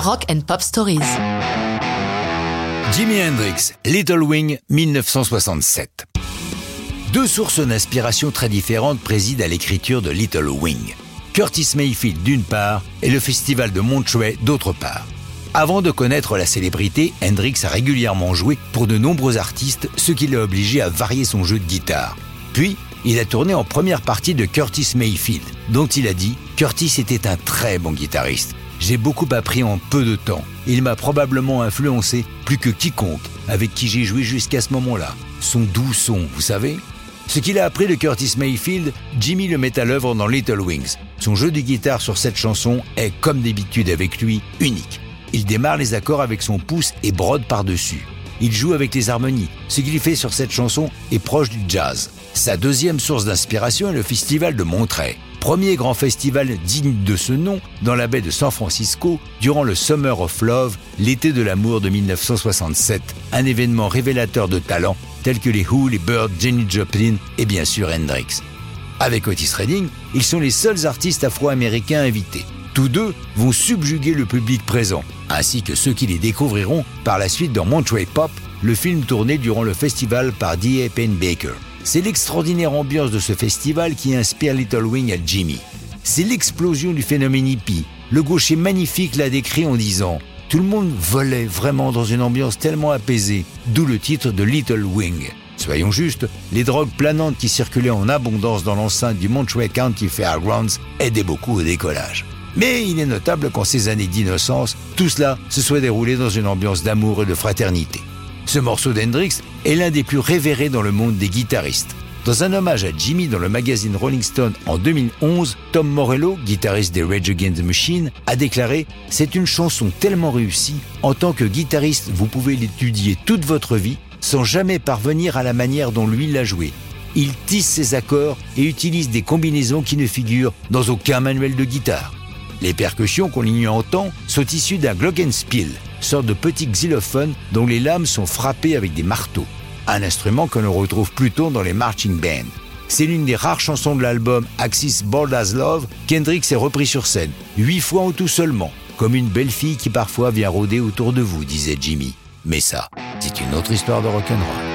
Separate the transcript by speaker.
Speaker 1: Rock and Pop Stories.
Speaker 2: Jimi Hendrix, Little Wing, 1967. Deux sources d'inspiration très différentes président à l'écriture de Little Wing. Curtis Mayfield d'une part et le festival de Monterey d'autre part. Avant de connaître la célébrité, Hendrix a régulièrement joué pour de nombreux artistes, ce qui l'a obligé à varier son jeu de guitare. Puis, il a tourné en première partie de Curtis Mayfield, dont il a dit Curtis était un très bon guitariste. J'ai beaucoup appris en peu de temps. Il m'a probablement influencé plus que quiconque avec qui j'ai joué jusqu'à ce moment-là. Son doux son, vous savez? Ce qu'il a appris de Curtis Mayfield, Jimmy le met à l'œuvre dans Little Wings. Son jeu de guitare sur cette chanson est, comme d'habitude avec lui, unique. Il démarre les accords avec son pouce et brode par-dessus. Il joue avec les harmonies. Ce qu'il fait sur cette chanson est proche du jazz. Sa deuxième source d'inspiration est le festival de Monterey, premier grand festival digne de ce nom dans la baie de San Francisco durant le Summer of Love, l'été de l'amour de 1967, un événement révélateur de talents tels que les Who, les Birds, Jenny Joplin et bien sûr Hendrix. Avec Otis Redding, ils sont les seuls artistes afro-américains invités. Tous deux vont subjuguer le public présent, ainsi que ceux qui les découvriront par la suite dans Monterey Pop, le film tourné durant le festival par D.A. Baker. C'est l'extraordinaire ambiance de ce festival qui inspire Little Wing à Jimmy. C'est l'explosion du phénomène hippie. Le gaucher magnifique l'a décrit en disant Tout le monde volait vraiment dans une ambiance tellement apaisée, d'où le titre de Little Wing. Soyons justes, les drogues planantes qui circulaient en abondance dans l'enceinte du Monterey County Fairgrounds aidaient beaucoup au décollage. Mais il est notable qu'en ces années d'innocence, tout cela se soit déroulé dans une ambiance d'amour et de fraternité. Ce morceau d'Hendrix est l'un des plus révérés dans le monde des guitaristes. Dans un hommage à Jimmy dans le magazine Rolling Stone en 2011, Tom Morello, guitariste des Rage Against the Machine, a déclaré C'est une chanson tellement réussie, en tant que guitariste, vous pouvez l'étudier toute votre vie sans jamais parvenir à la manière dont lui l'a joué. Il tisse ses accords et utilise des combinaisons qui ne figurent dans aucun manuel de guitare. Les percussions qu'on y entend sont issues d'un glockenspiel, sorte de petit xylophone dont les lames sont frappées avec des marteaux. Un instrument que l'on retrouve plutôt dans les marching bands. C'est l'une des rares chansons de l'album Axis Bold as Love qu'Hendrix est repris sur scène, huit fois en tout seulement, comme une belle fille qui parfois vient rôder autour de vous, disait Jimmy. Mais ça, c'est une autre histoire de rock'n'roll.